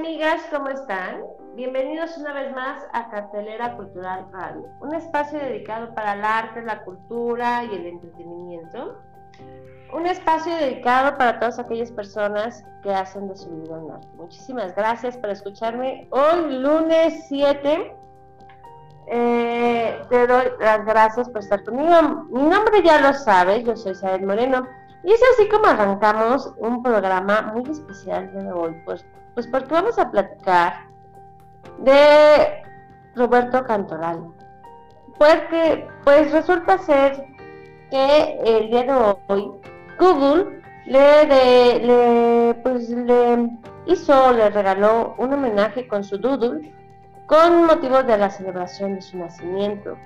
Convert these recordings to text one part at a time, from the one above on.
Amigas, ¿cómo están? Bienvenidos una vez más a Cartelera Cultural Radio, un espacio dedicado para el arte, la cultura y el entretenimiento. Un espacio dedicado para todas aquellas personas que hacen de su vida un arte. Muchísimas gracias por escucharme hoy, lunes 7. Eh, te doy las gracias por estar conmigo. Mi nombre ya lo sabes, yo soy Isabel Moreno. Y es así como arrancamos un programa muy especial de hoy, pues, pues porque vamos a platicar de Roberto Cantoral. Porque pues resulta ser que el día de hoy Google le, de- le, pues, le hizo, le regaló un homenaje con su doodle con motivo de la celebración de su nacimiento.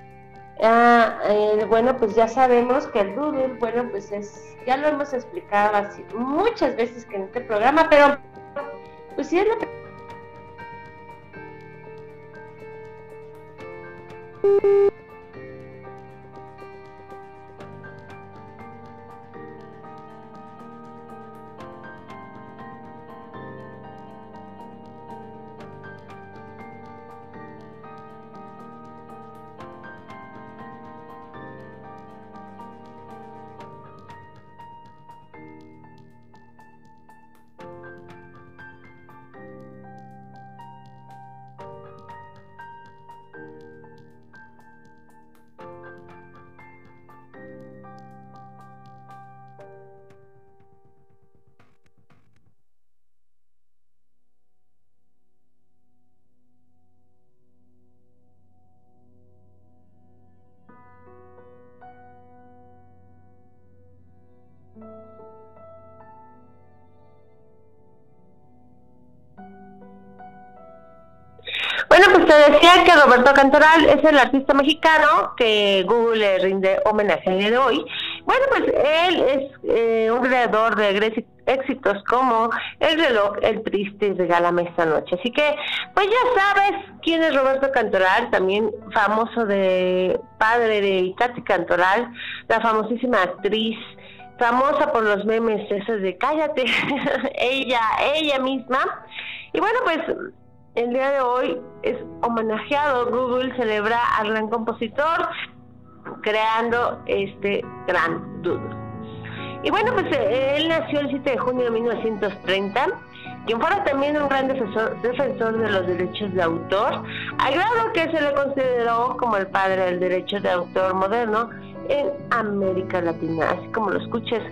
Ah, eh, bueno, pues ya sabemos que el doodle, bueno, pues es, ya lo hemos explicado así muchas veces que en este programa, pero pues sí es la Bueno, Roberto Cantoral es el artista mexicano que Google le rinde homenaje el día de hoy. Bueno, pues él es eh, un creador de éxitos como El reloj, El triste Regálame esta noche. Así que, pues ya sabes quién es Roberto Cantoral, también famoso de padre de Katy Cantoral, la famosísima actriz famosa por los memes esos de cállate, ella, ella misma. Y bueno, pues el día de hoy es homenajeado. Google celebra al gran compositor creando este gran doodle. Y bueno, pues eh, él nació el 7 de junio de 1930, quien fuera también un gran defensor, defensor de los derechos de autor, al grado que se le consideró como el padre del derecho de autor moderno en América Latina, así como lo escuches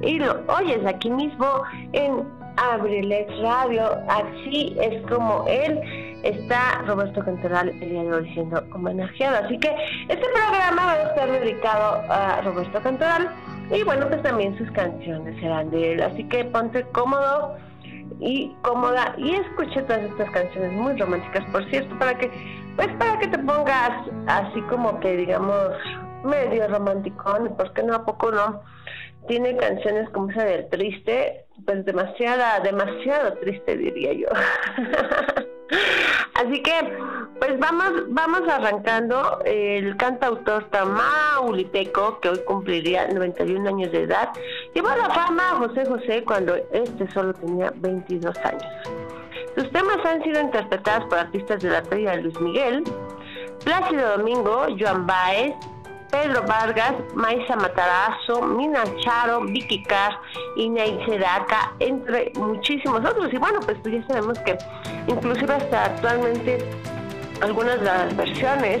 y lo oyes aquí mismo en Abrilex Radio, así es como él está Roberto Cantoral el día de hoy siendo homenajeado. Así que este programa va a estar dedicado a Roberto Cantoral y bueno, pues también sus canciones serán de él. Así que ponte cómodo y cómoda y escuche todas estas canciones muy románticas, por cierto, para que pues para que te pongas así como que digamos medio romanticón, porque no a poco no tiene canciones como esa del triste, pues demasiada, demasiado triste diría yo. Así que, pues vamos, vamos arrancando el cantautor tamaulipeco, que hoy cumpliría 91 años de edad, llevó a la fama a José José cuando este solo tenía 22 años. Sus temas han sido interpretados por artistas de la talla Luis Miguel, Plácido Domingo, Joan Baez, Pedro Vargas, Maisa Matarazo, Mina Charo, Vicky Carr, Inay Sedaka, entre muchísimos otros. Y bueno, pues ya sabemos que inclusive hasta actualmente algunas de las versiones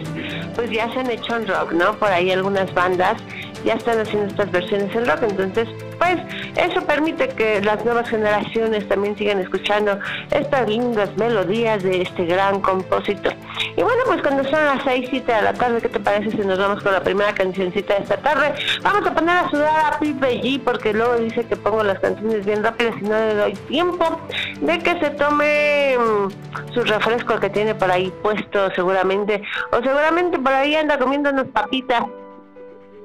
pues ya se han hecho en rock, ¿no? Por ahí algunas bandas ya están haciendo estas versiones en rock, entonces pues eso permite que las nuevas generaciones también sigan escuchando estas lindas melodías de este gran compositor. Y bueno, pues cuando son las 6, 7 de la tarde, ¿qué te parece si nos vamos con la primera cancioncita de esta tarde? Vamos a poner a sudar a Pipe G porque luego dice que pongo las canciones bien rápidas y no le doy tiempo de que se tome mm, su refresco que tiene por ahí puesto seguramente, o seguramente por ahí anda comiendo unas papitas.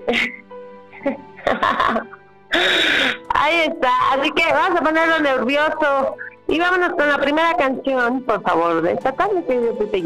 Ahí está, así que vamos a ponerlo nervioso y vámonos con la primera canción, por favor, de esta tarde, querido Pepe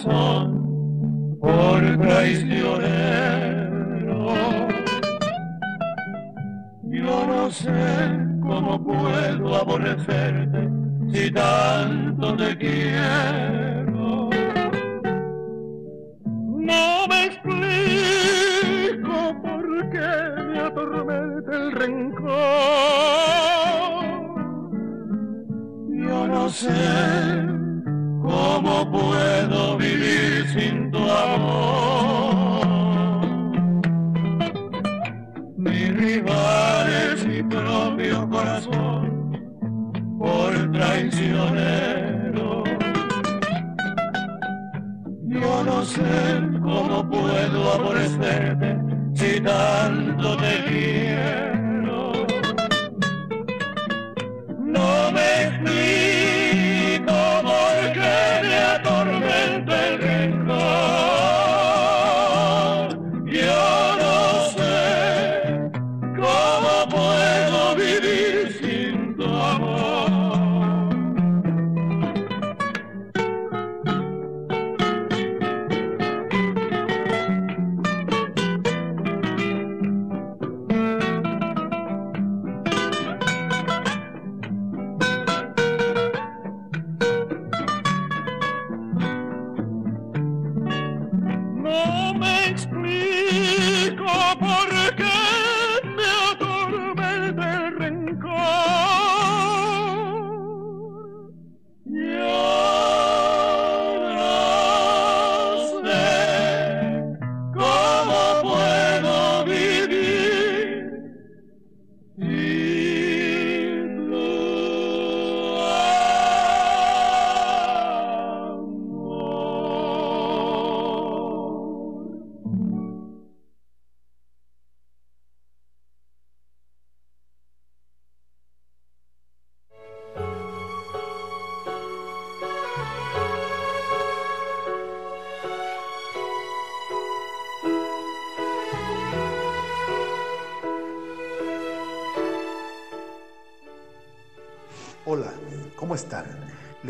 por traicionero. Yo no sé cómo puedo aborrecerte si tanto te quiero. No me explico por qué me atormenta el rencor. Yo no sé ¿Cómo puedo vivir sin tu amor? Mi rival es mi propio corazón por traicionero. Yo no sé cómo puedo aborrecerte si tanto te quiero.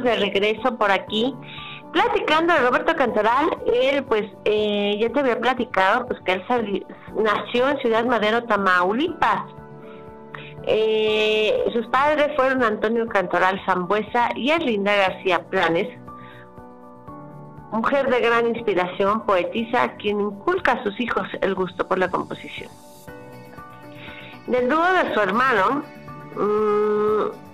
de regreso por aquí. Platicando de Roberto Cantoral, él pues eh, ya te había platicado pues que él nació en Ciudad Madero, Tamaulipas. Eh, sus padres fueron Antonio Cantoral Zambuesa y Erlinda García Planes, mujer de gran inspiración, poetisa, quien inculca a sus hijos el gusto por la composición. Del dúo de su hermano, mm,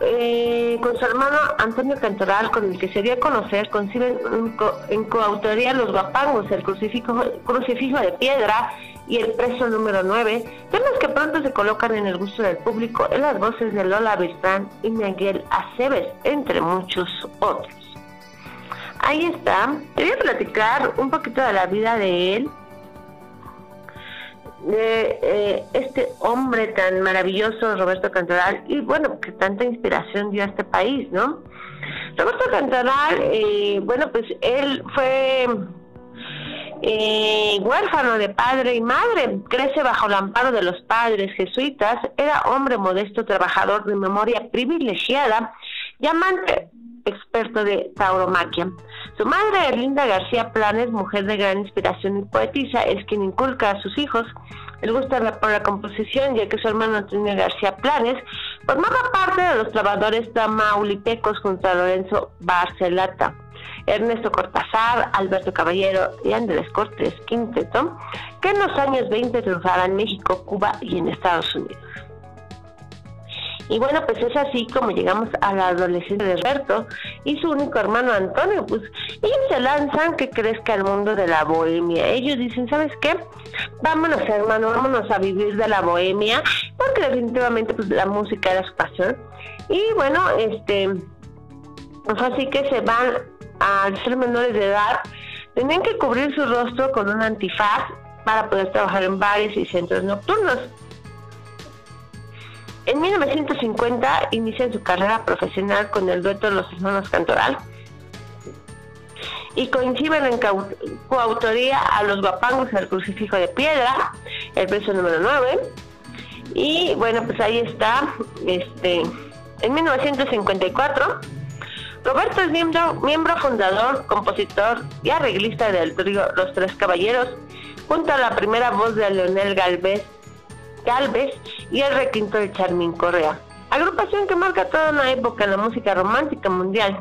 eh, con su hermano Antonio Cantoral, con el que se dio a conocer, conciben en, co- en coautoría Los Guapangos, el crucifijo, crucifijo de piedra y el preso número 9, temas que pronto se colocan en el gusto del público en las voces de Lola Beltrán y Miguel Aceves, entre muchos otros. Ahí está. Quería platicar un poquito de la vida de él, de eh, este hombre tan maravilloso, Roberto Cantoral, y bueno, que tanta inspiración dio a este país, ¿no? Roberto Cantoral, eh, bueno, pues él fue eh, huérfano de padre y madre, crece bajo el amparo de los padres jesuitas, era hombre modesto, trabajador de memoria privilegiada y amante experto de tauromaquia. Su madre, Erlinda García Planes, mujer de gran inspiración y poetisa, es quien inculca a sus hijos el gusto por la composición, ya que su hermano Antonio García Planes formaba parte de los trabajadores tamaulipecos junto a Lorenzo Barcelata. Ernesto Cortázar, Alberto Caballero y Andrés Cortés Quinteto, que en los años 20 triunfaban en México, Cuba y en Estados Unidos. Y bueno, pues es así como llegamos a la adolescencia de Roberto y su único hermano Antonio. Pues ellos se lanzan que crezca el mundo de la bohemia. Ellos dicen, ¿sabes qué? Vámonos, hermano, vámonos a vivir de la bohemia, porque definitivamente pues la música era su pasión. Y bueno, este, pues así que se van al ser menores de edad, tenían que cubrir su rostro con un antifaz para poder trabajar en bares y centros nocturnos. En 1950 inician su carrera profesional con el dueto los hermanos Cantoral y coinciden en coautoría a los guapangos el crucifijo de piedra, el preso número 9. Y bueno, pues ahí está. Este, en 1954, Roberto es miembro, miembro fundador, compositor y arreglista del trío Los Tres Caballeros, junto a la primera voz de Leonel Galvez Galvez y el requinto de Charmín Correa. Agrupación que marca toda una época en la música romántica mundial.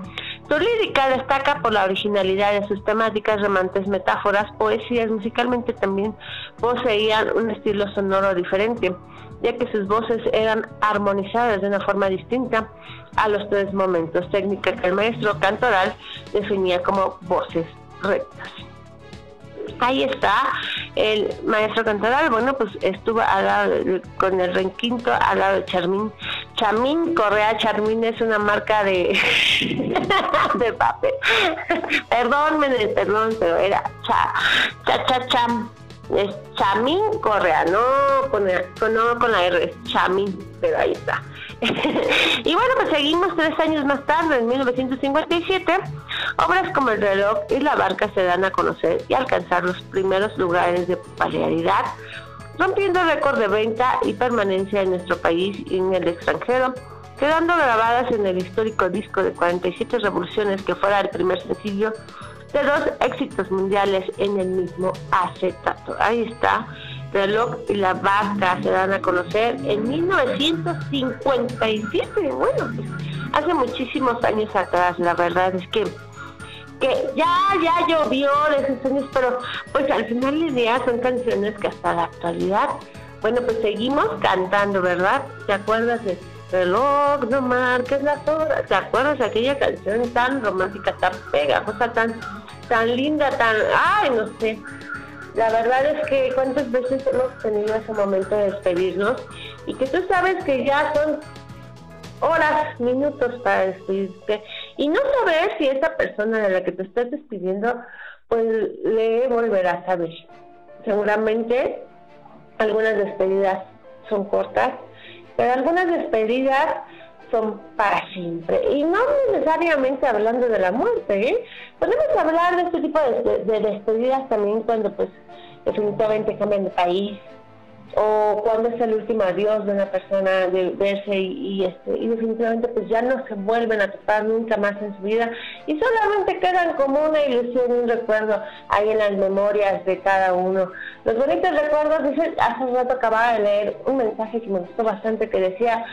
Su lírica destaca por la originalidad de sus temáticas, remantes, metáforas, poesías. Musicalmente también poseían un estilo sonoro diferente, ya que sus voces eran armonizadas de una forma distinta a los tres momentos, técnica que el maestro cantoral definía como voces rectas ahí está el maestro Cantoral, bueno, pues estuvo al lado con el requinto al lado de Charmín. Chamín Correa, Charmín es una marca de, de papel. perdón, perdón, pero era cha, cha, cha, cham. Es Chamín Correa, no con- no con la R, es Chamín, pero ahí está. y bueno, pues seguimos tres años más tarde, en 1957, obras como El reloj y La barca se dan a conocer y alcanzar los primeros lugares de popularidad, rompiendo récord de venta y permanencia en nuestro país y en el extranjero, quedando grabadas en el histórico disco de 47 revoluciones que fuera el primer sencillo de dos éxitos mundiales en el mismo acetato. Ahí está, Reloj y la Barca se dan a conocer en 1957. Bueno, pues hace muchísimos años atrás, la verdad es que que ya, ya llovió de esos años, pero pues al final del día son canciones que hasta la actualidad, bueno, pues seguimos cantando, ¿verdad? ¿Te acuerdas de reloj, no marques las horas? ¿Te acuerdas de aquella canción tan romántica, tan pegajosa, tan tan linda, tan, ay, no sé. La verdad es que cuántas veces hemos tenido ese momento de despedirnos y que tú sabes que ya son horas, minutos para despedirte y no sabes si esa persona de la que te estás despidiendo pues le volverás a ver. Seguramente algunas despedidas son cortas, pero algunas despedidas son para siempre. Y no necesariamente hablando de la muerte, ¿eh? Podemos hablar de este tipo de, de despedidas también cuando pues definitivamente cambian de país, o cuando es el último adiós de una persona de verse y, este y definitivamente pues ya no se vuelven a topar nunca más en su vida y solamente quedan como una ilusión un recuerdo ahí en las memorias de cada uno los bonitos recuerdos dice hace un rato acababa de leer un mensaje que me gustó bastante que decía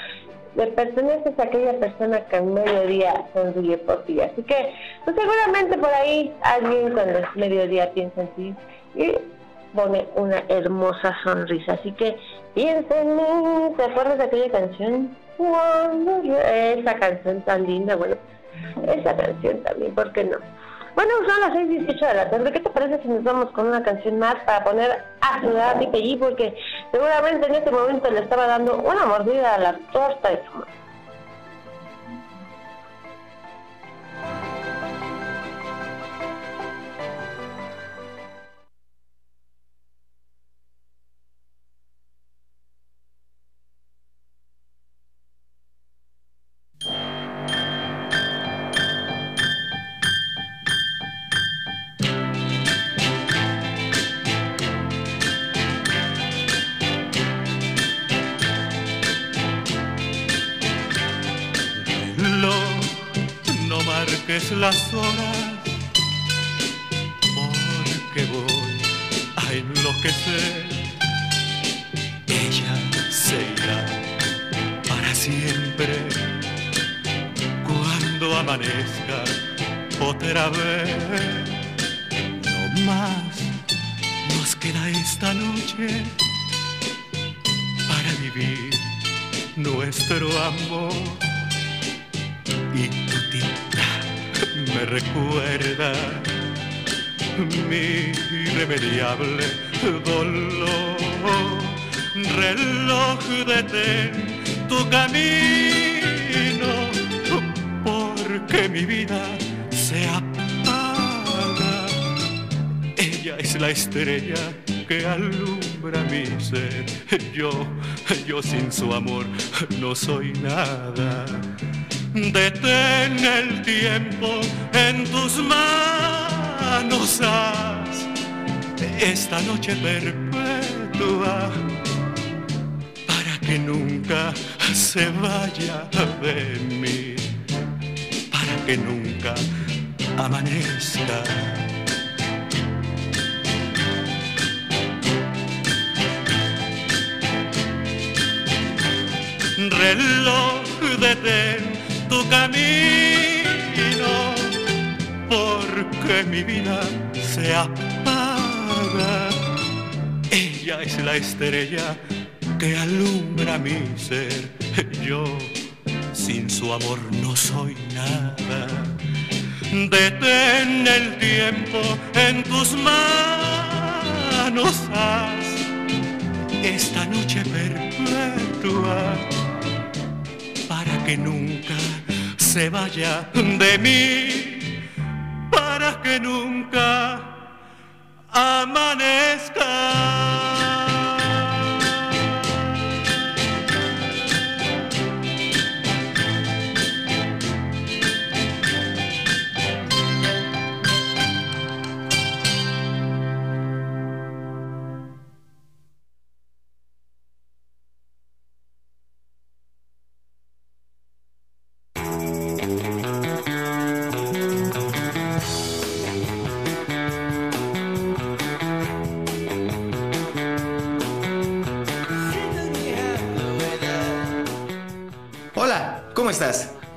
le perteneces a aquella persona que en mediodía sonríe por ti así que pues seguramente por ahí alguien cuando es mediodía piensa en ti y pone una hermosa sonrisa. Así que piensa en mí, ¿te acuerdas de aquella canción? Esa canción tan linda, bueno, esa canción también, ¿por qué no? Bueno, son las 6.18 de la tarde. ¿Qué te parece si nos vamos con una canción más para poner a sudar ti, Porque seguramente en este momento le estaba dando una mordida a la torta de su sin su amor no soy nada. Detén el tiempo en tus manos, haz esta noche perpetua para que nunca se vaya de mí, para que nunca amanezca. Reloj detén tu camino, porque mi vida se apaga. Ella es la estrella que alumbra mi ser. Yo sin su amor no soy nada. Detén el tiempo en tus manos, haz esta noche perpetua que nunca se vaya de mí, para que nunca amanezca.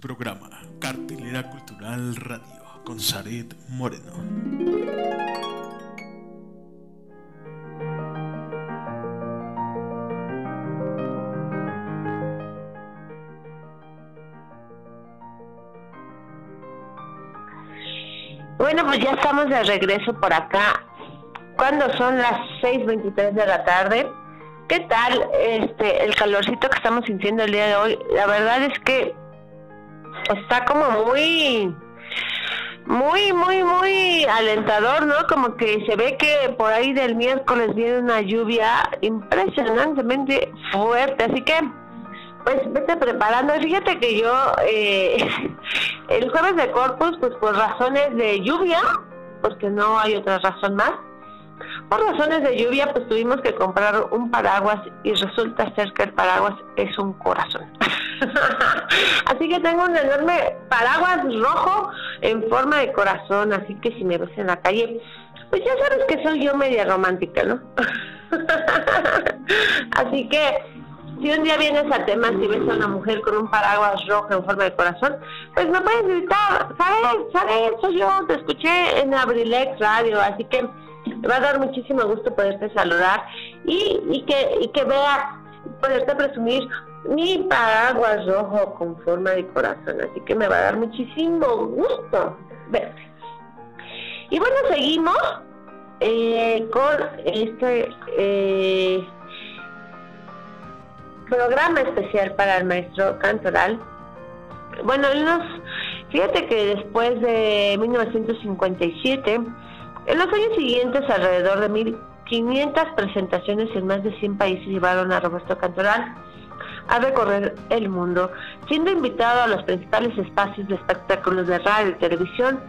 Programa, Cartelera Cultural Radio, con Saret Moreno. Bueno, pues ya estamos de regreso por acá. Cuando son las 6:23 de la tarde. ¿Qué tal este el calorcito que estamos sintiendo el día de hoy? La verdad es que está como muy muy muy muy alentador, ¿no? Como que se ve que por ahí del miércoles viene una lluvia impresionantemente fuerte, así que pues vete preparando. Fíjate que yo eh, el jueves de Corpus, pues por razones de lluvia, porque no hay otra razón más, por razones de lluvia, pues tuvimos que comprar un paraguas y resulta ser que el paraguas es un corazón. así que tengo un enorme paraguas rojo en forma de corazón, así que si me ves en la calle, pues ya sabes que soy yo media romántica, ¿no? así que si un día vienes a temas y ves a una mujer con un paraguas rojo en forma de corazón, pues me puedes gritar, ¿sabes? ¿Sabes? Soy yo, te escuché en Abrilex Radio, así que me va a dar muchísimo gusto poderte saludar y, y que y que veas, poderte presumir mi paraguas rojo con forma de corazón, así que me va a dar muchísimo gusto verte. Y bueno, seguimos eh, con este... Eh, programa especial para el maestro Cantoral. Bueno, nos, fíjate que después de 1957, en los años siguientes, alrededor de 1.500 presentaciones en más de 100 países llevaron a Roberto Cantoral a recorrer el mundo, siendo invitado a los principales espacios de espectáculos de radio y televisión,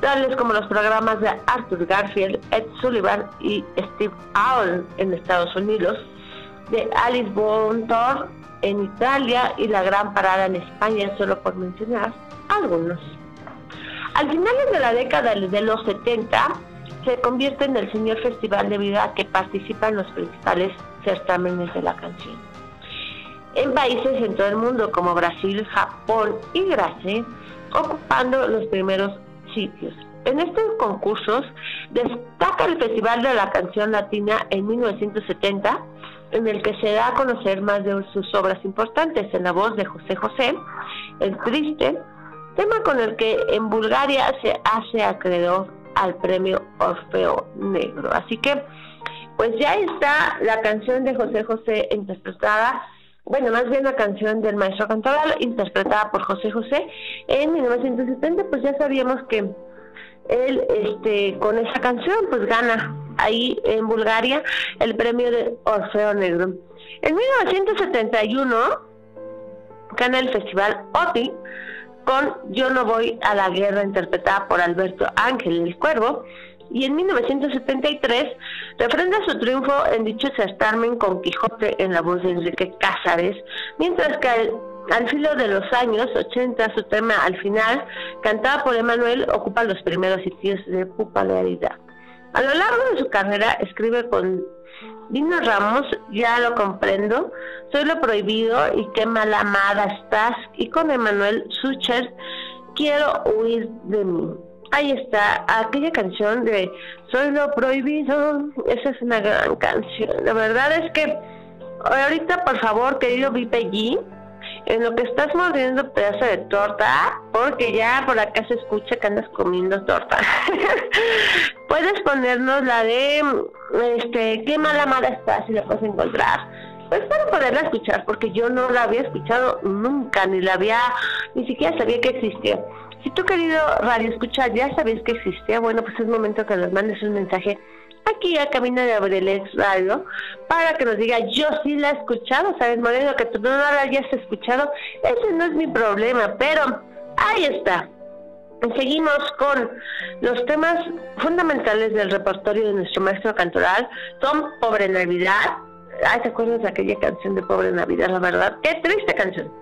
tales como los programas de Arthur Garfield, Ed Sullivan y Steve Allen en Estados Unidos, de Alice Bon Tour en Italia y la Gran Parada en España, solo por mencionar algunos. Al finales de la década de los 70, se convierte en el señor festival debido a que participa en los principales certámenes de la canción. En países en todo el mundo como Brasil, Japón y Brasil, ocupando los primeros sitios. En estos concursos destaca el Festival de la Canción Latina en 1970, en el que se da a conocer más de sus obras importantes en la voz de José José, El Triste, tema con el que en Bulgaria se hace acreedor al premio Orfeo Negro. Así que, pues ya está la canción de José José interpretada, bueno, más bien la canción del maestro cantoral interpretada por José José en 1970, pues ya sabíamos que él este con esa canción pues gana ahí en Bulgaria el premio de Orfeo Negro. En 1971 gana el festival OTI con Yo no voy a la guerra interpretada por Alberto Ángel el Cuervo y en 1973 refrenda su triunfo en dicho certamen con Quijote en la voz de Enrique Cázares, mientras que al filo de los años 80, su tema al final, cantado por Emanuel, ocupa los primeros sitios de popularidad. A lo largo de su carrera escribe con Dino Ramos, Ya lo comprendo, Soy lo prohibido y Qué mala amada estás, y con Emanuel Sucher, Quiero huir de mí. Ahí está, aquella canción de Soy lo prohibido, esa es una gran canción. La verdad es que ahorita, por favor, querido Vipe G, en lo que estás mordiendo pedazo de torta, porque ya por acá se escucha que andas comiendo torta. puedes ponernos la de, este, qué mala mala está, si la puedes encontrar. Pues para poderla escuchar, porque yo no la había escuchado nunca, ni la había, ni siquiera sabía que existía. Si tú, querido radio escuchar, ya sabes que existía, bueno, pues es momento que nos mandes un mensaje aquí a Camino de Abrelex Radio para que nos diga, yo sí la he escuchado, ¿sabes, Moreno? Que tú no la hayas escuchado, ese no es mi problema, pero ahí está. Seguimos con los temas fundamentales del repertorio de nuestro maestro cantoral. Son Pobre Navidad, ay, ¿te acuerdas de aquella canción de Pobre Navidad? La verdad, qué triste canción.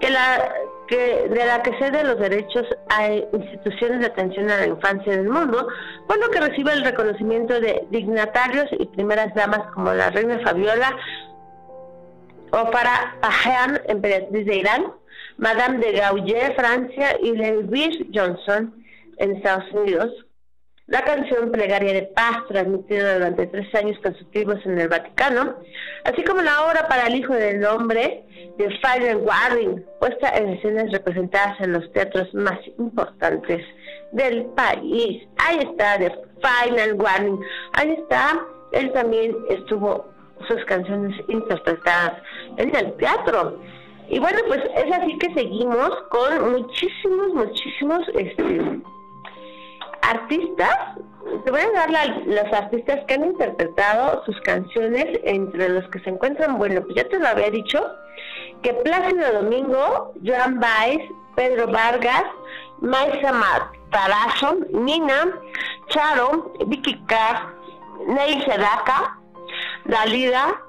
Que la que de la que cede los derechos a instituciones de atención a la infancia del mundo, por lo que recibe el reconocimiento de dignatarios y primeras damas como la reina Fabiola o para Ajean, emperatriz de Irán, Madame de Gaulle, Francia, y Louise Johnson, en Estados Unidos. La canción Plegaria de Paz, transmitida durante tres años consecutivos en el Vaticano, así como la obra para el Hijo del Hombre de Final Warning, puesta en escenas representadas en los teatros más importantes del país. Ahí está, de Final Warning. Ahí está, él también estuvo sus canciones interpretadas en el teatro. Y bueno, pues es así que seguimos con muchísimos, muchísimos este, artistas. Te voy a dar la, los artistas que han interpretado sus canciones, entre los que se encuentran, bueno, pues ya te lo había dicho, que Plácido Domingo, Joan Baez, Pedro Vargas, Maisa Matarazo, Nina, Charo, Vicky Carr, Neil Sedaka, Dalida,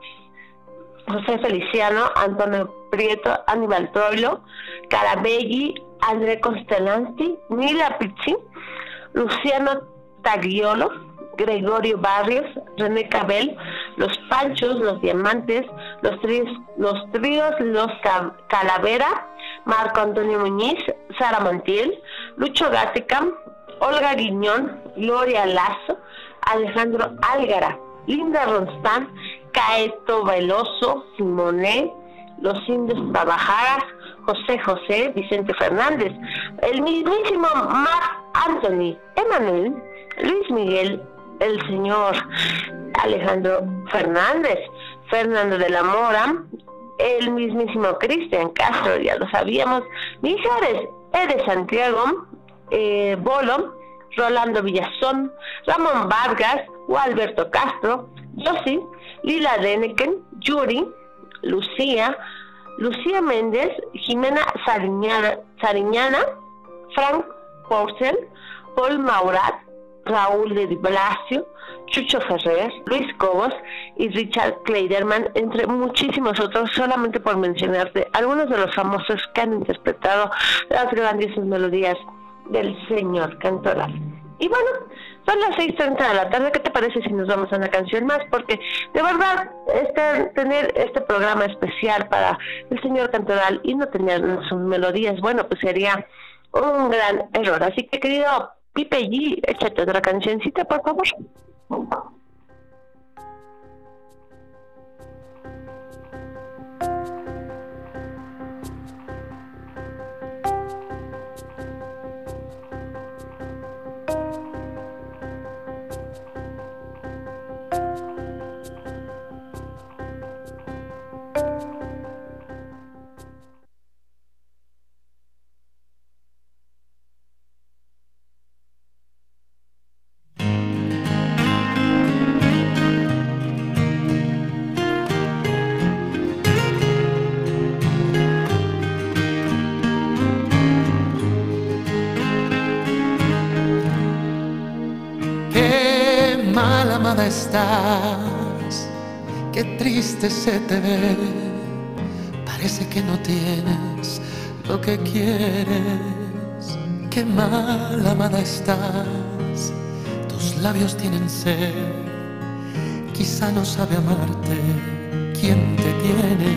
José Feliciano, Antonio Prieto, Aníbal Troilo, Carabelli, André Constelanti, Mila Pizzi, Luciano Tagliolo, Gregorio Barrios, René Cabel, Los Panchos, Los Diamantes, Los Tríos, Los, tríos, los Calavera, Marco Antonio Muñiz, Sara Montiel, Lucho Gática, Olga Guiñón, Gloria Lazo, Alejandro Álgara, Linda Ronstán, Caeto Veloso, Simonet, Los Indios Trabajaras, José José, Vicente Fernández, el mismísimo Mark Anthony, Emanuel, Luis Miguel, el señor Alejandro Fernández, Fernando de la Mora, el mismísimo Cristian Castro, ya lo sabíamos, Mijares, Ede Santiago, eh, Bolo, Rolando Villazón, Ramón Vargas, Alberto Castro, Josi, Lila Deneken, Yuri, Lucía, Lucía Méndez, Jimena Sariñana, Frank Porcel, Paul Maurat, Raúl de Blasio, Chucho Ferrer, Luis Cobos y Richard Kleiderman, entre muchísimos otros, solamente por mencionarte algunos de los famosos que han interpretado las grandiosas melodías del señor Cantoral. Y bueno, son las 6.30 de la tarde. ¿Qué te parece si nos vamos a una canción más? Porque de verdad, este, tener este programa especial para el señor Cantoral y no tener sus melodías, bueno, pues sería un gran error. Así que, querido Pipe G, échate otra cancioncita, por favor. Estás, qué triste se te ve, parece que no tienes lo que quieres, qué mal amada estás, tus labios tienen sed, quizá no sabe amarte. Quien te tiene,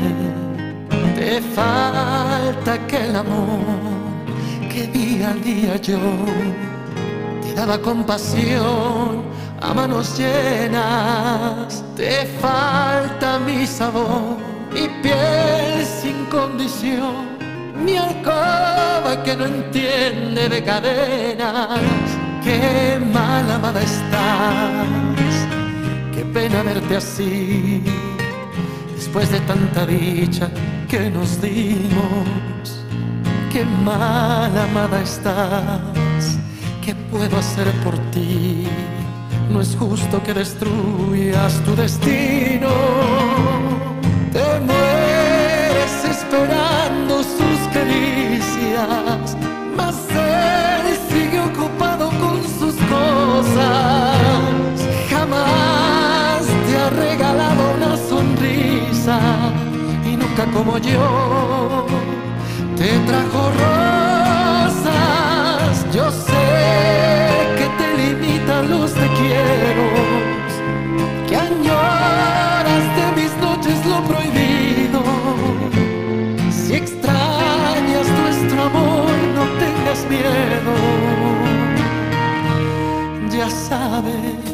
te falta aquel amor que día a día yo te daba compasión a manos llenas, te falta mi sabor y piel sin condición, mi alcoba que no entiende de cadenas, qué mal amada estás, qué pena verte así, después de tanta dicha que nos dimos, qué mal amada estás, qué puedo hacer por ti no es justo que destruyas tu destino. Te mueres esperando sus caricias, mas él sigue ocupado con sus cosas. Jamás te ha regalado una sonrisa como yo te trajo rosas. Los te quiero, que añoras de mis noches lo prohibido. Si extrañas nuestro amor, no tengas miedo. Ya sabes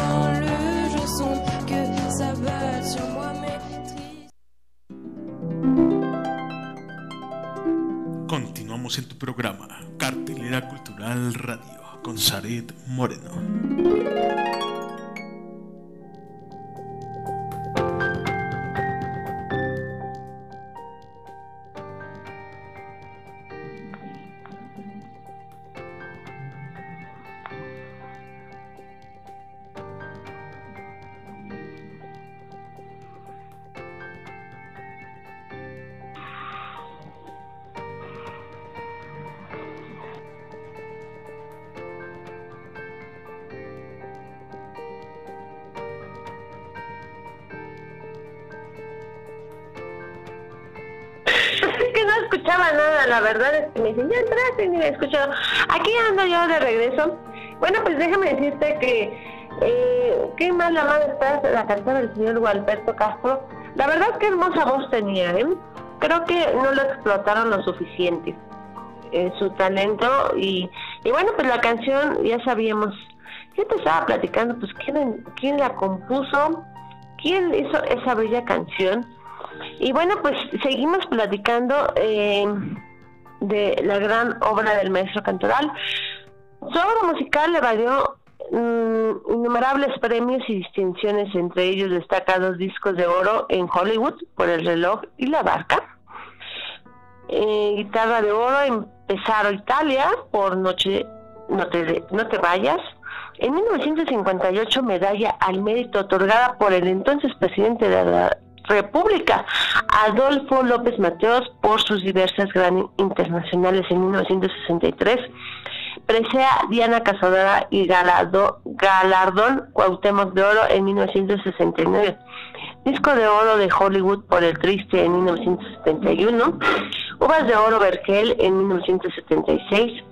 En tu programa, Cartelera Cultural Radio, con Saret Moreno. Ni me he escuchado. Aquí ando yo de regreso. Bueno, pues déjame decirte que eh, qué mal la madre está la canción del señor Gualberto Castro. La verdad es que hermosa voz tenía, ¿eh? Creo que no lo explotaron lo suficiente, eh, su talento. Y, y bueno, pues la canción ya sabíamos, yo te estaba platicando, pues quién, quién la compuso, quién hizo esa bella canción. Y bueno, pues seguimos platicando eh, de la gran obra del maestro Cantoral. Su obra musical le valió mm, innumerables premios y distinciones, entre ellos destacados discos de oro en Hollywood por El reloj y la barca, eh, guitarra de oro en Pesaro, Italia por Noche No te, no te vayas, en 1958 medalla al mérito otorgada por el entonces presidente de la República, Adolfo López Mateos, por sus diversas grandes internacionales en 1963. Presea Diana Cazadora y Galado, Galardón Cuauhtémoc de Oro en 1969. Disco de Oro de Hollywood por El Triste en 1971. Uvas de Oro Vergel en 1976.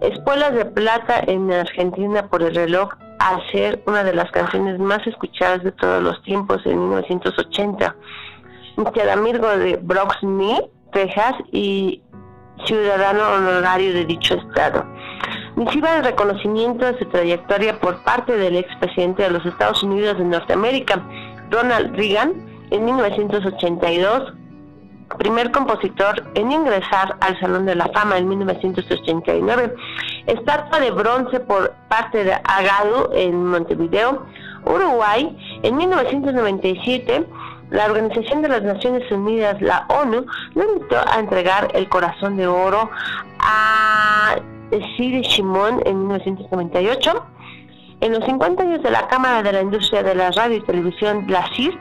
Espuelas de Plata en Argentina por El Reloj al ser una de las canciones más escuchadas de todos los tiempos en 1980. Amigo de Bronx, Texas y ciudadano honorario de dicho estado. Misiva de reconocimiento de su trayectoria por parte del expresidente de los Estados Unidos de Norteamérica, Ronald Reagan, en 1982, primer compositor en ingresar al Salón de la Fama en 1989, estatua de bronce por parte de Agado en Montevideo, Uruguay, en 1997, la Organización de las Naciones Unidas, la ONU, lo invitó a entregar el corazón de oro a Siri Shimon en 1998. En los 50 años de la Cámara de la Industria de la Radio y Televisión, la CIR,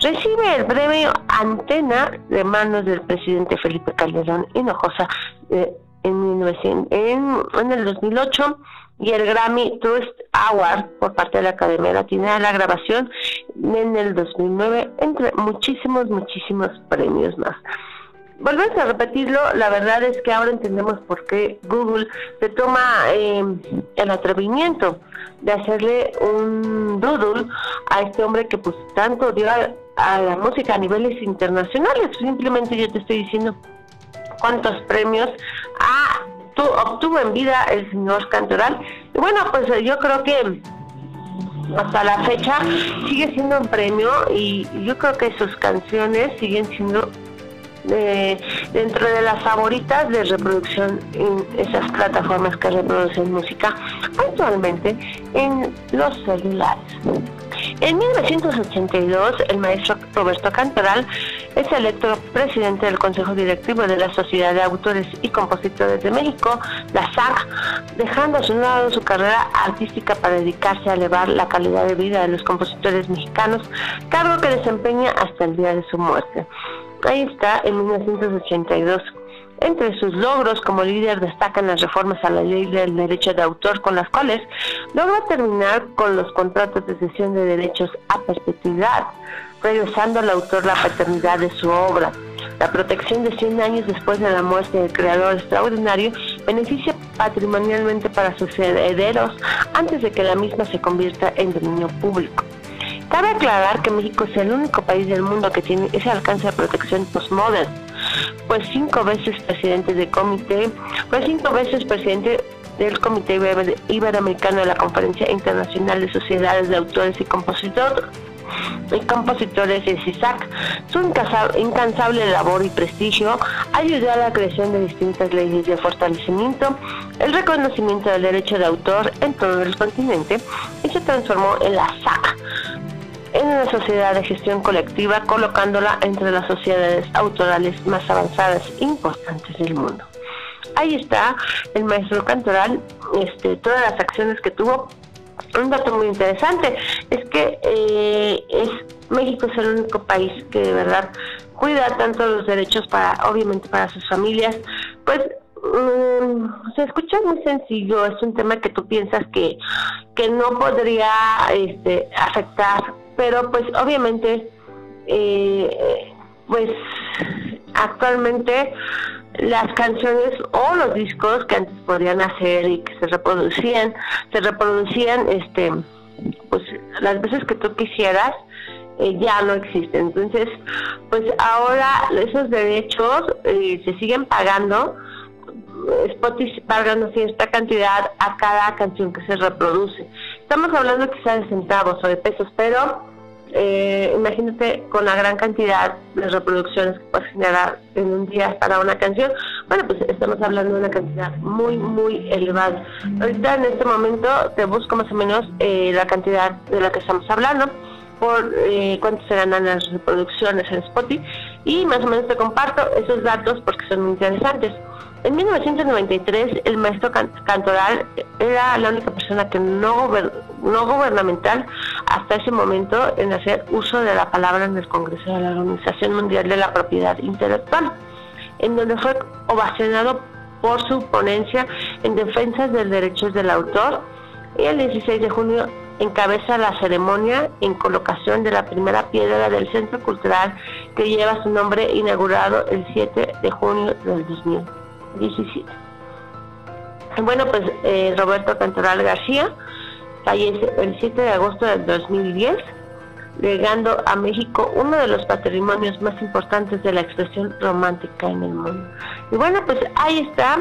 recibe el premio Antena de manos del presidente Felipe Calderón Hinojosa eh, en, en, el 2008 y el Grammy Trust Award por parte de la Academia Latina de la Grabación en el 2009, entre muchísimos, muchísimos premios más. Volvemos a repetirlo, la verdad es que ahora entendemos por qué Google se toma eh, el atrevimiento de hacerle un doodle a este hombre que pues tanto dio a, la música a niveles internacionales. Simplemente yo te estoy diciendo cuántos premios ha, obtuvo en vida el señor Cantoral. Y bueno, pues yo creo que hasta la fecha sigue siendo un premio y yo creo que sus canciones siguen siendo dentro de las favoritas de reproducción en esas plataformas que reproducen música actualmente en los celulares. En 1982, el maestro Roberto Cantoral es electo presidente del Consejo Directivo de la Sociedad de Autores y Compositores de México, la SAC, dejando a su lado su carrera artística para dedicarse a elevar la calidad de vida de los compositores mexicanos, cargo que desempeña hasta el día de su muerte. Ahí está, en 1982. Entre sus logros como líder destacan las reformas a la ley del derecho de autor con las cuales logra terminar con los contratos de cesión de derechos a perpetuidad, regresando al autor la paternidad de su obra. La protección de 100 años después de la muerte del creador extraordinario beneficia patrimonialmente para sus herederos antes de que la misma se convierta en dominio público. Cabe aclarar que México es el único país del mundo que tiene ese alcance de protección postmodern, pues cinco veces presidente del comité, fue cinco veces presidente del Comité Iberoamericano de la Conferencia Internacional de Sociedades de Autores y Compositores y compositores de CISAC. Su incansable labor y prestigio ayudó a la creación de distintas leyes de fortalecimiento, el reconocimiento del derecho de autor en todo el continente y se transformó en la SAC, en una sociedad de gestión colectiva, colocándola entre las sociedades autorales más avanzadas e importantes del mundo. Ahí está el maestro Cantoral, este, todas las acciones que tuvo. Un dato muy interesante es que eh, es, México es el único país que de verdad cuida tanto los derechos para, obviamente, para sus familias. Pues mm, se escucha muy sencillo, es un tema que tú piensas que, que no podría este, afectar pero pues obviamente eh, pues actualmente las canciones o los discos que antes podían hacer y que se reproducían se reproducían este pues las veces que tú quisieras eh, ya no existen entonces pues ahora esos derechos eh, se siguen pagando Spotify pagando cierta cantidad a cada canción que se reproduce. Estamos hablando quizá de centavos o de pesos, pero eh, imagínate con la gran cantidad de reproducciones que puedes generar en un día para una canción. Bueno, pues estamos hablando de una cantidad muy, muy elevada. Ahorita en este momento te busco más o menos eh, la cantidad de la que estamos hablando por eh, cuánto se las reproducciones en Spotify y más o menos te comparto esos datos porque son muy interesantes. En 1993, el maestro Cantoral era la única persona que no, gubernamental hasta ese momento en hacer uso de la palabra en el Congreso de la Organización Mundial de la Propiedad Intelectual, en donde fue ovacionado por su ponencia en defensa de derechos del autor y el 16 de junio encabeza la ceremonia en colocación de la primera piedra del Centro Cultural que lleva su nombre inaugurado el 7 de junio del 2000. 17. Bueno, pues eh, Roberto Cantoral García fallece el 7 de agosto del 2010, legando a México uno de los patrimonios más importantes de la expresión romántica en el mundo. Y bueno, pues ahí está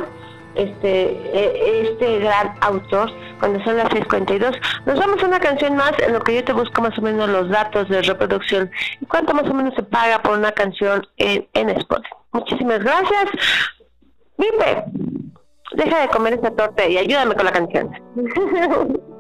este, eh, este gran autor cuando son las 6.42. Nos vamos a una canción más en lo que yo te busco más o menos los datos de reproducción y cuánto más o menos se paga por una canción en, en Spotify. Muchísimas gracias. Vive, deja de comer esta torta y ayúdame con la canción.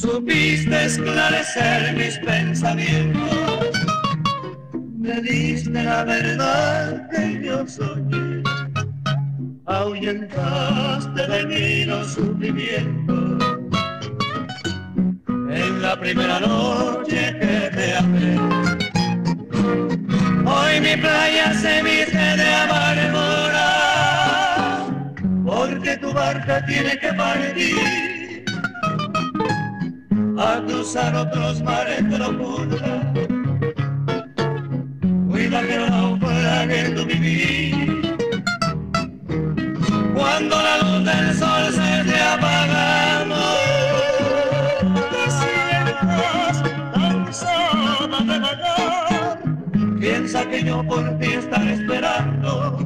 Supiste esclarecer mis pensamientos, me diste la verdad que yo soñé. Ahuyentaste de mí los sufrimientos. En la primera noche que te amé, hoy mi playa se viste de amargura, porque tu barca tiene que partir a cruzar otros mares profundos. Cuida que no naufrague tu vivir cuando la luz del sol se esté apagando y sientas cansada de vagar, piensa que yo por ti estaré esperando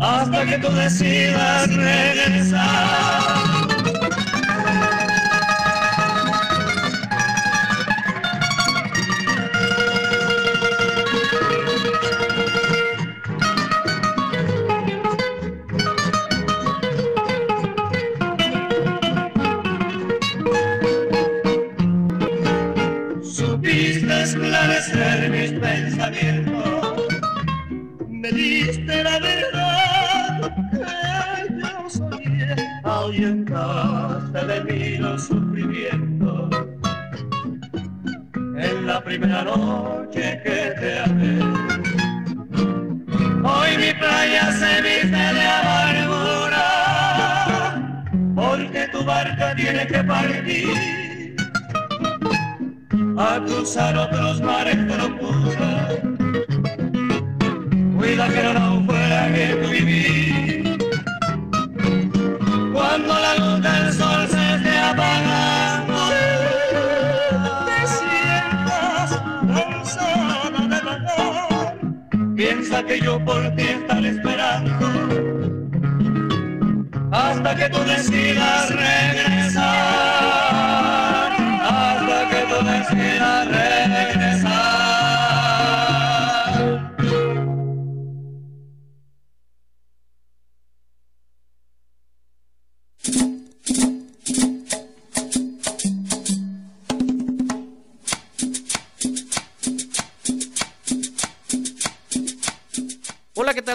hasta que tú decidas regresar. Primera noche que te amé, hoy mi playa se viste de amargura, porque tu barca tiene que partir a cruzar otros mares profundos. Cuida que no naufrague tu vivir. Cuando Que yo por ti estaré esperando. Hasta que tú decidas regresar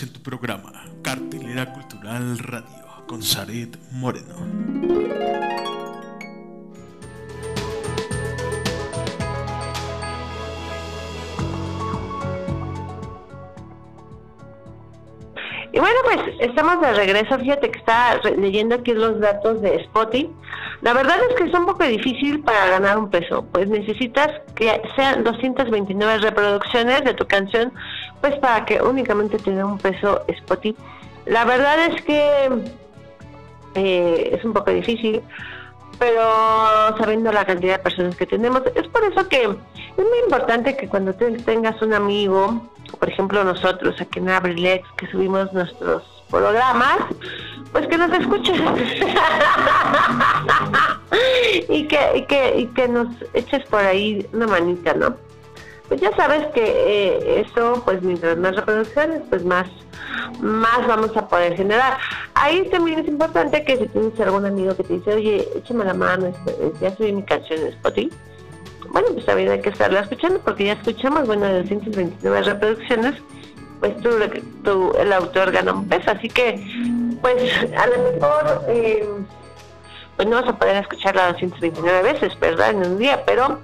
En tu programa, Cartelera Cultural Radio, con Zaret Moreno. Y bueno, pues estamos de regreso. Fíjate que está leyendo aquí los datos de Spotify. La verdad es que es un poco difícil para ganar un peso, pues necesitas que sean 229 reproducciones de tu canción, pues para que únicamente tenga un peso Spotify. La verdad es que eh, es un poco difícil, pero sabiendo la cantidad de personas que tenemos, es por eso que es muy importante que cuando tengas un amigo, por ejemplo nosotros aquí en Abrilex, que subimos nuestros programas, pues que nos escuches y, que, y, que, y que nos eches por ahí una manita, ¿no? Pues ya sabes que eh, eso, pues mientras más reproducciones, pues más más vamos a poder generar. Ahí también es importante que si tienes algún amigo que te dice, oye, échame la mano, este, ya subí mi canción en Spotify, bueno, pues también hay que estarla escuchando porque ya escuchamos, bueno, de 229 reproducciones, pues tú, tú, el autor gana un peso, así que, pues a lo mejor, eh, pues no vas a poder escucharla 229 veces, ¿verdad? En un día, pero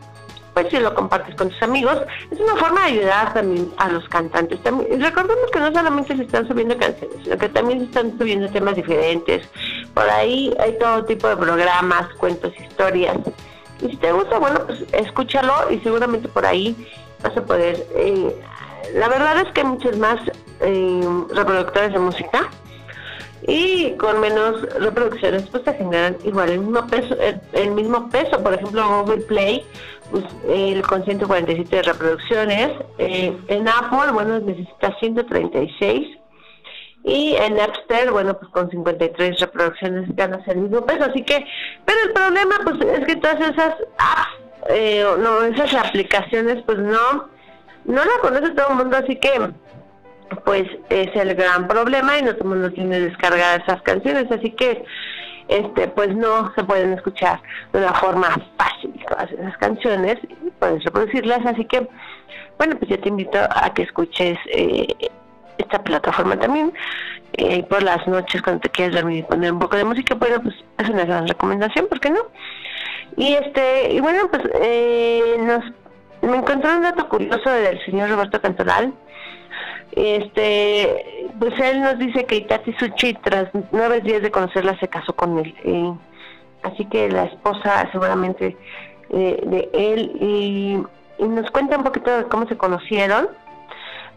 pues si lo compartes con tus amigos, es una forma de ayudar también a los cantantes. También, recordemos que no solamente se están subiendo canciones, sino que también se están subiendo temas diferentes. Por ahí hay todo tipo de programas, cuentos, historias. Y si te gusta, bueno, pues escúchalo y seguramente por ahí vas a poder... Eh, la verdad es que hay muchos más eh, reproductores de música y con menos reproducciones pues se generan igual el mismo peso el, mismo peso por ejemplo Google Play el con 147 reproducciones. Eh, en Apple bueno necesita 136 y en Napster, bueno, pues con 53 reproducciones ganas el mismo peso. Así que, pero el problema, pues, es que todas esas apps, eh, no, esas aplicaciones, pues no, no la conoce todo el mundo, así que pues es el gran problema y no todo el mundo tiene descargadas esas canciones, así que este pues no se pueden escuchar de una forma fácil todas esas canciones y puedes reproducirlas, así que bueno pues yo te invito a que escuches eh, esta plataforma también eh, por las noches cuando te quieres dormir y poner un poco de música, bueno pues es una gran recomendación, ¿por qué no? Y este y bueno pues eh, nos me encontré un dato curioso del señor Roberto Cantoral este, pues él nos dice que Itati Suchi tras nueve días de conocerla se casó con él. así que la esposa seguramente eh, de él y, nos cuenta un poquito de cómo se conocieron.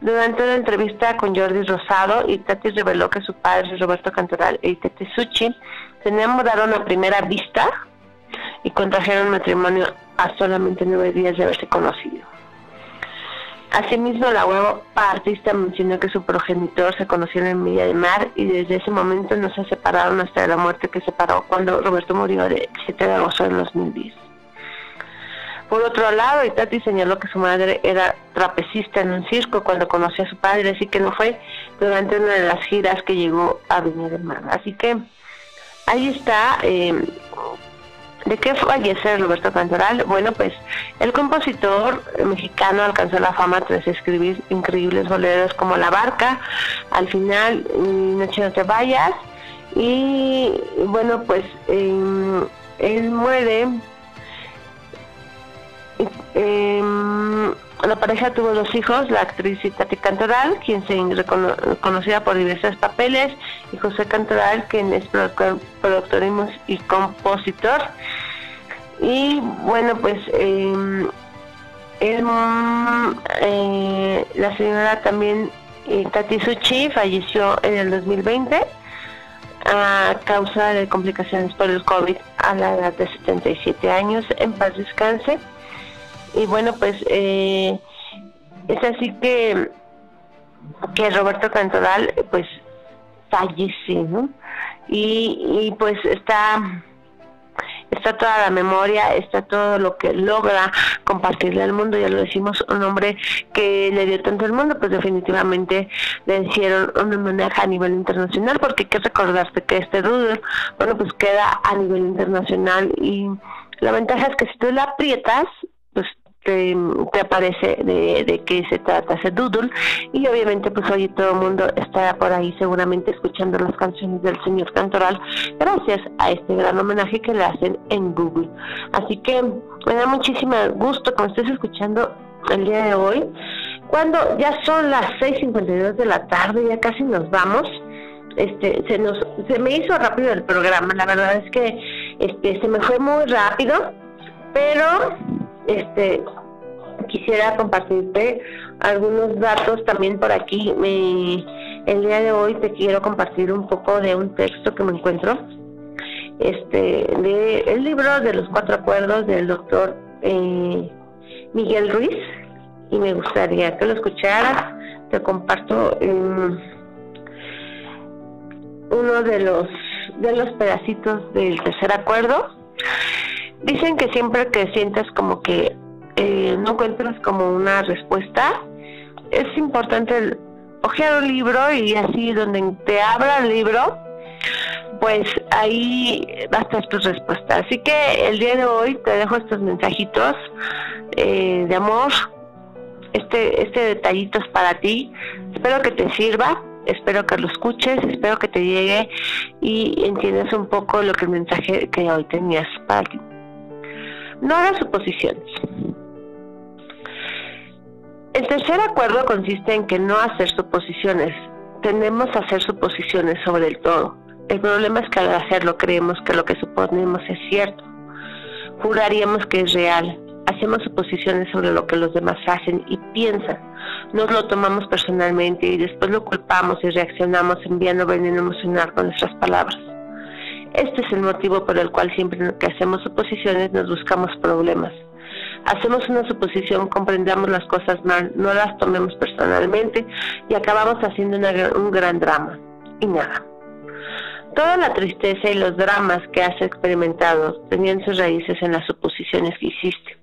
Durante una entrevista con Jordi Rosado, Itati reveló que su padre, Roberto Cantoral e Itati Suchi, se enamoraron a primera vista y contrajeron matrimonio a solamente nueve días de haberse conocido. Asimismo, la web artista mencionó que su progenitor se conocieron en Villa de Mar y desde ese momento no se separaron hasta la muerte que separó cuando Roberto murió de 7 de agosto de 2010. Por otro lado, Itati señaló que su madre era trapecista en un circo cuando conoció a su padre, así que no fue durante una de las giras que llegó a Viña de Mar. Así que ahí está eh, ¿De qué fallece Roberto Cantoral? Bueno, pues el compositor mexicano alcanzó la fama tras escribir increíbles boleros como La Barca, al final Noche no te vayas, y bueno, pues em, él muere. Em, la pareja tuvo dos hijos, la actriz Tati Cantoral, quien se reconocida por diversos papeles, y José Cantoral, quien es productor, y compositor. Y bueno, pues em, eh, la señora también, eh, Tati Suchi, falleció en el 2020 a causa de complicaciones por el COVID a la edad de 77 años. En paz descanse y bueno pues eh, es así que que Roberto Cantoral pues fallece ¿no? y, y pues está está toda la memoria, está todo lo que logra compartirle al mundo, ya lo decimos, un hombre que le dio tanto al mundo, pues definitivamente le hicieron un homenaje a nivel internacional, porque hay que recordarte que este doodle, bueno, pues queda a nivel internacional y la ventaja es que si tú la aprietas, te, aparece de, de qué se trata ese doodle y obviamente pues hoy todo el mundo estará por ahí seguramente escuchando las canciones del señor Cantoral gracias a este gran homenaje que le hacen en Google. Así que me da muchísimo gusto que me estés escuchando el día de hoy cuando ya son las 6.52 de la tarde, ya casi nos vamos. Este, se nos se me hizo rápido el programa, la verdad es que Este, se me fue muy rápido, pero este quisiera compartirte algunos datos también por aquí. el día de hoy te quiero compartir un poco de un texto que me encuentro, este, de el libro de los cuatro acuerdos del doctor eh, Miguel Ruiz, y me gustaría que lo escucharas. Te comparto uno de los de los pedacitos del tercer acuerdo. Dicen que siempre que sientas como que eh, no encuentras como una respuesta, es importante ojear un libro y así donde te abra el libro, pues ahí va a estar tu respuesta. Así que el día de hoy te dejo estos mensajitos eh, de amor. Este, este detallito es para ti. Espero que te sirva, espero que lo escuches, espero que te llegue y entiendas un poco lo que el mensaje que hoy tenías para ti. No hagas suposiciones. El tercer acuerdo consiste en que no hacer suposiciones. Tenemos a hacer suposiciones sobre el todo. El problema es que al hacerlo creemos que lo que suponemos es cierto. Juraríamos que es real. Hacemos suposiciones sobre lo que los demás hacen y piensan. Nos lo tomamos personalmente y después lo culpamos y reaccionamos enviando veneno emocional con nuestras palabras. Este es el motivo por el cual siempre que hacemos suposiciones nos buscamos problemas hacemos una suposición, comprendamos las cosas mal, no las tomemos personalmente y acabamos haciendo un gran drama. Y nada. Toda la tristeza y los dramas que has experimentado tenían sus raíces en las suposiciones que hiciste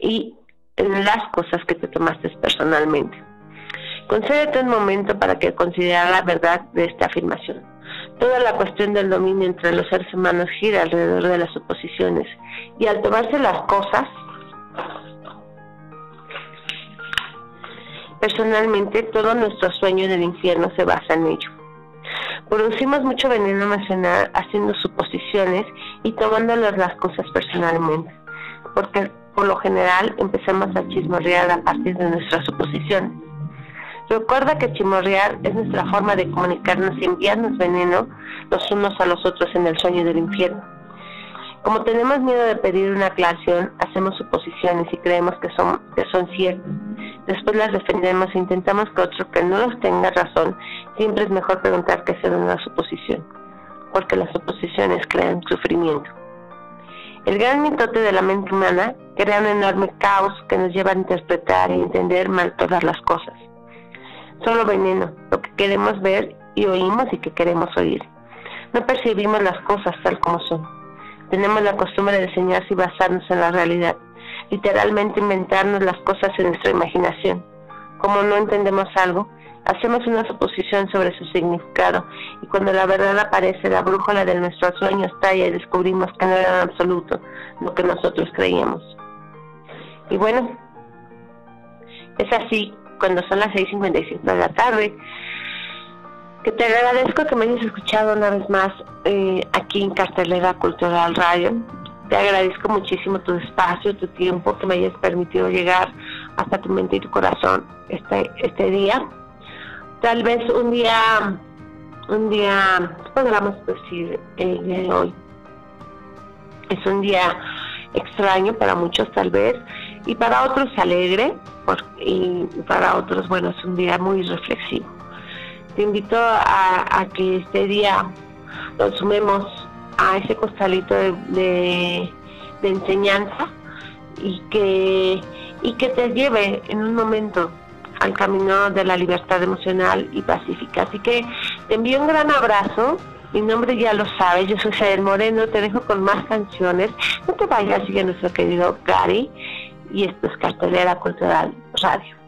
y en las cosas que te tomaste personalmente. Concédete un momento para que considere la verdad de esta afirmación. Toda la cuestión del dominio entre los seres humanos gira alrededor de las suposiciones y al tomarse las cosas Personalmente, todo nuestro sueño del infierno se basa en ello. Producimos mucho veneno emocional haciendo suposiciones y tomándolas las cosas personalmente, porque por lo general empezamos a chismorrear a partir de nuestras suposiciones. Recuerda que chismorrear es nuestra forma de comunicarnos y enviarnos veneno los unos a los otros en el sueño del infierno. Como tenemos miedo de pedir una aclaración, hacemos suposiciones y creemos que son, que son ciertas. Después las defendemos e intentamos que otro que no los tenga razón. Siempre es mejor preguntar que hacer una suposición, porque las suposiciones crean sufrimiento. El gran mitote de la mente humana crea un enorme caos que nos lleva a interpretar y entender mal todas las cosas. Solo veneno, lo que queremos ver y oímos y que queremos oír. No percibimos las cosas tal como son tenemos la costumbre de enseñarse y basarnos en la realidad, literalmente inventarnos las cosas en nuestra imaginación. Como no entendemos algo, hacemos una suposición sobre su significado y cuando la verdad aparece, la brújula de nuestros sueños estalla y descubrimos que no era en absoluto lo que nosotros creíamos. Y bueno, es así cuando son las 6.55 de la tarde que te agradezco que me hayas escuchado una vez más eh, aquí en Cartelera Cultural Radio. Te agradezco muchísimo tu espacio, tu tiempo, que me hayas permitido llegar hasta tu mente y tu corazón este, este día. Tal vez un día, un día, podríamos decir, el día de hoy, es un día extraño para muchos tal vez, y para otros alegre, y para otros, bueno, es un día muy reflexivo te invito a, que este día nos sumemos a ese costalito de, enseñanza y que, y que te lleve en un momento al camino de la libertad emocional y pacífica. Así que te envío un gran abrazo. Mi nombre ya lo sabes, yo soy Sael Moreno, te dejo con más canciones. No te vayas, sigue nuestro querido Gary y esto es Cartelera Cultural Radio.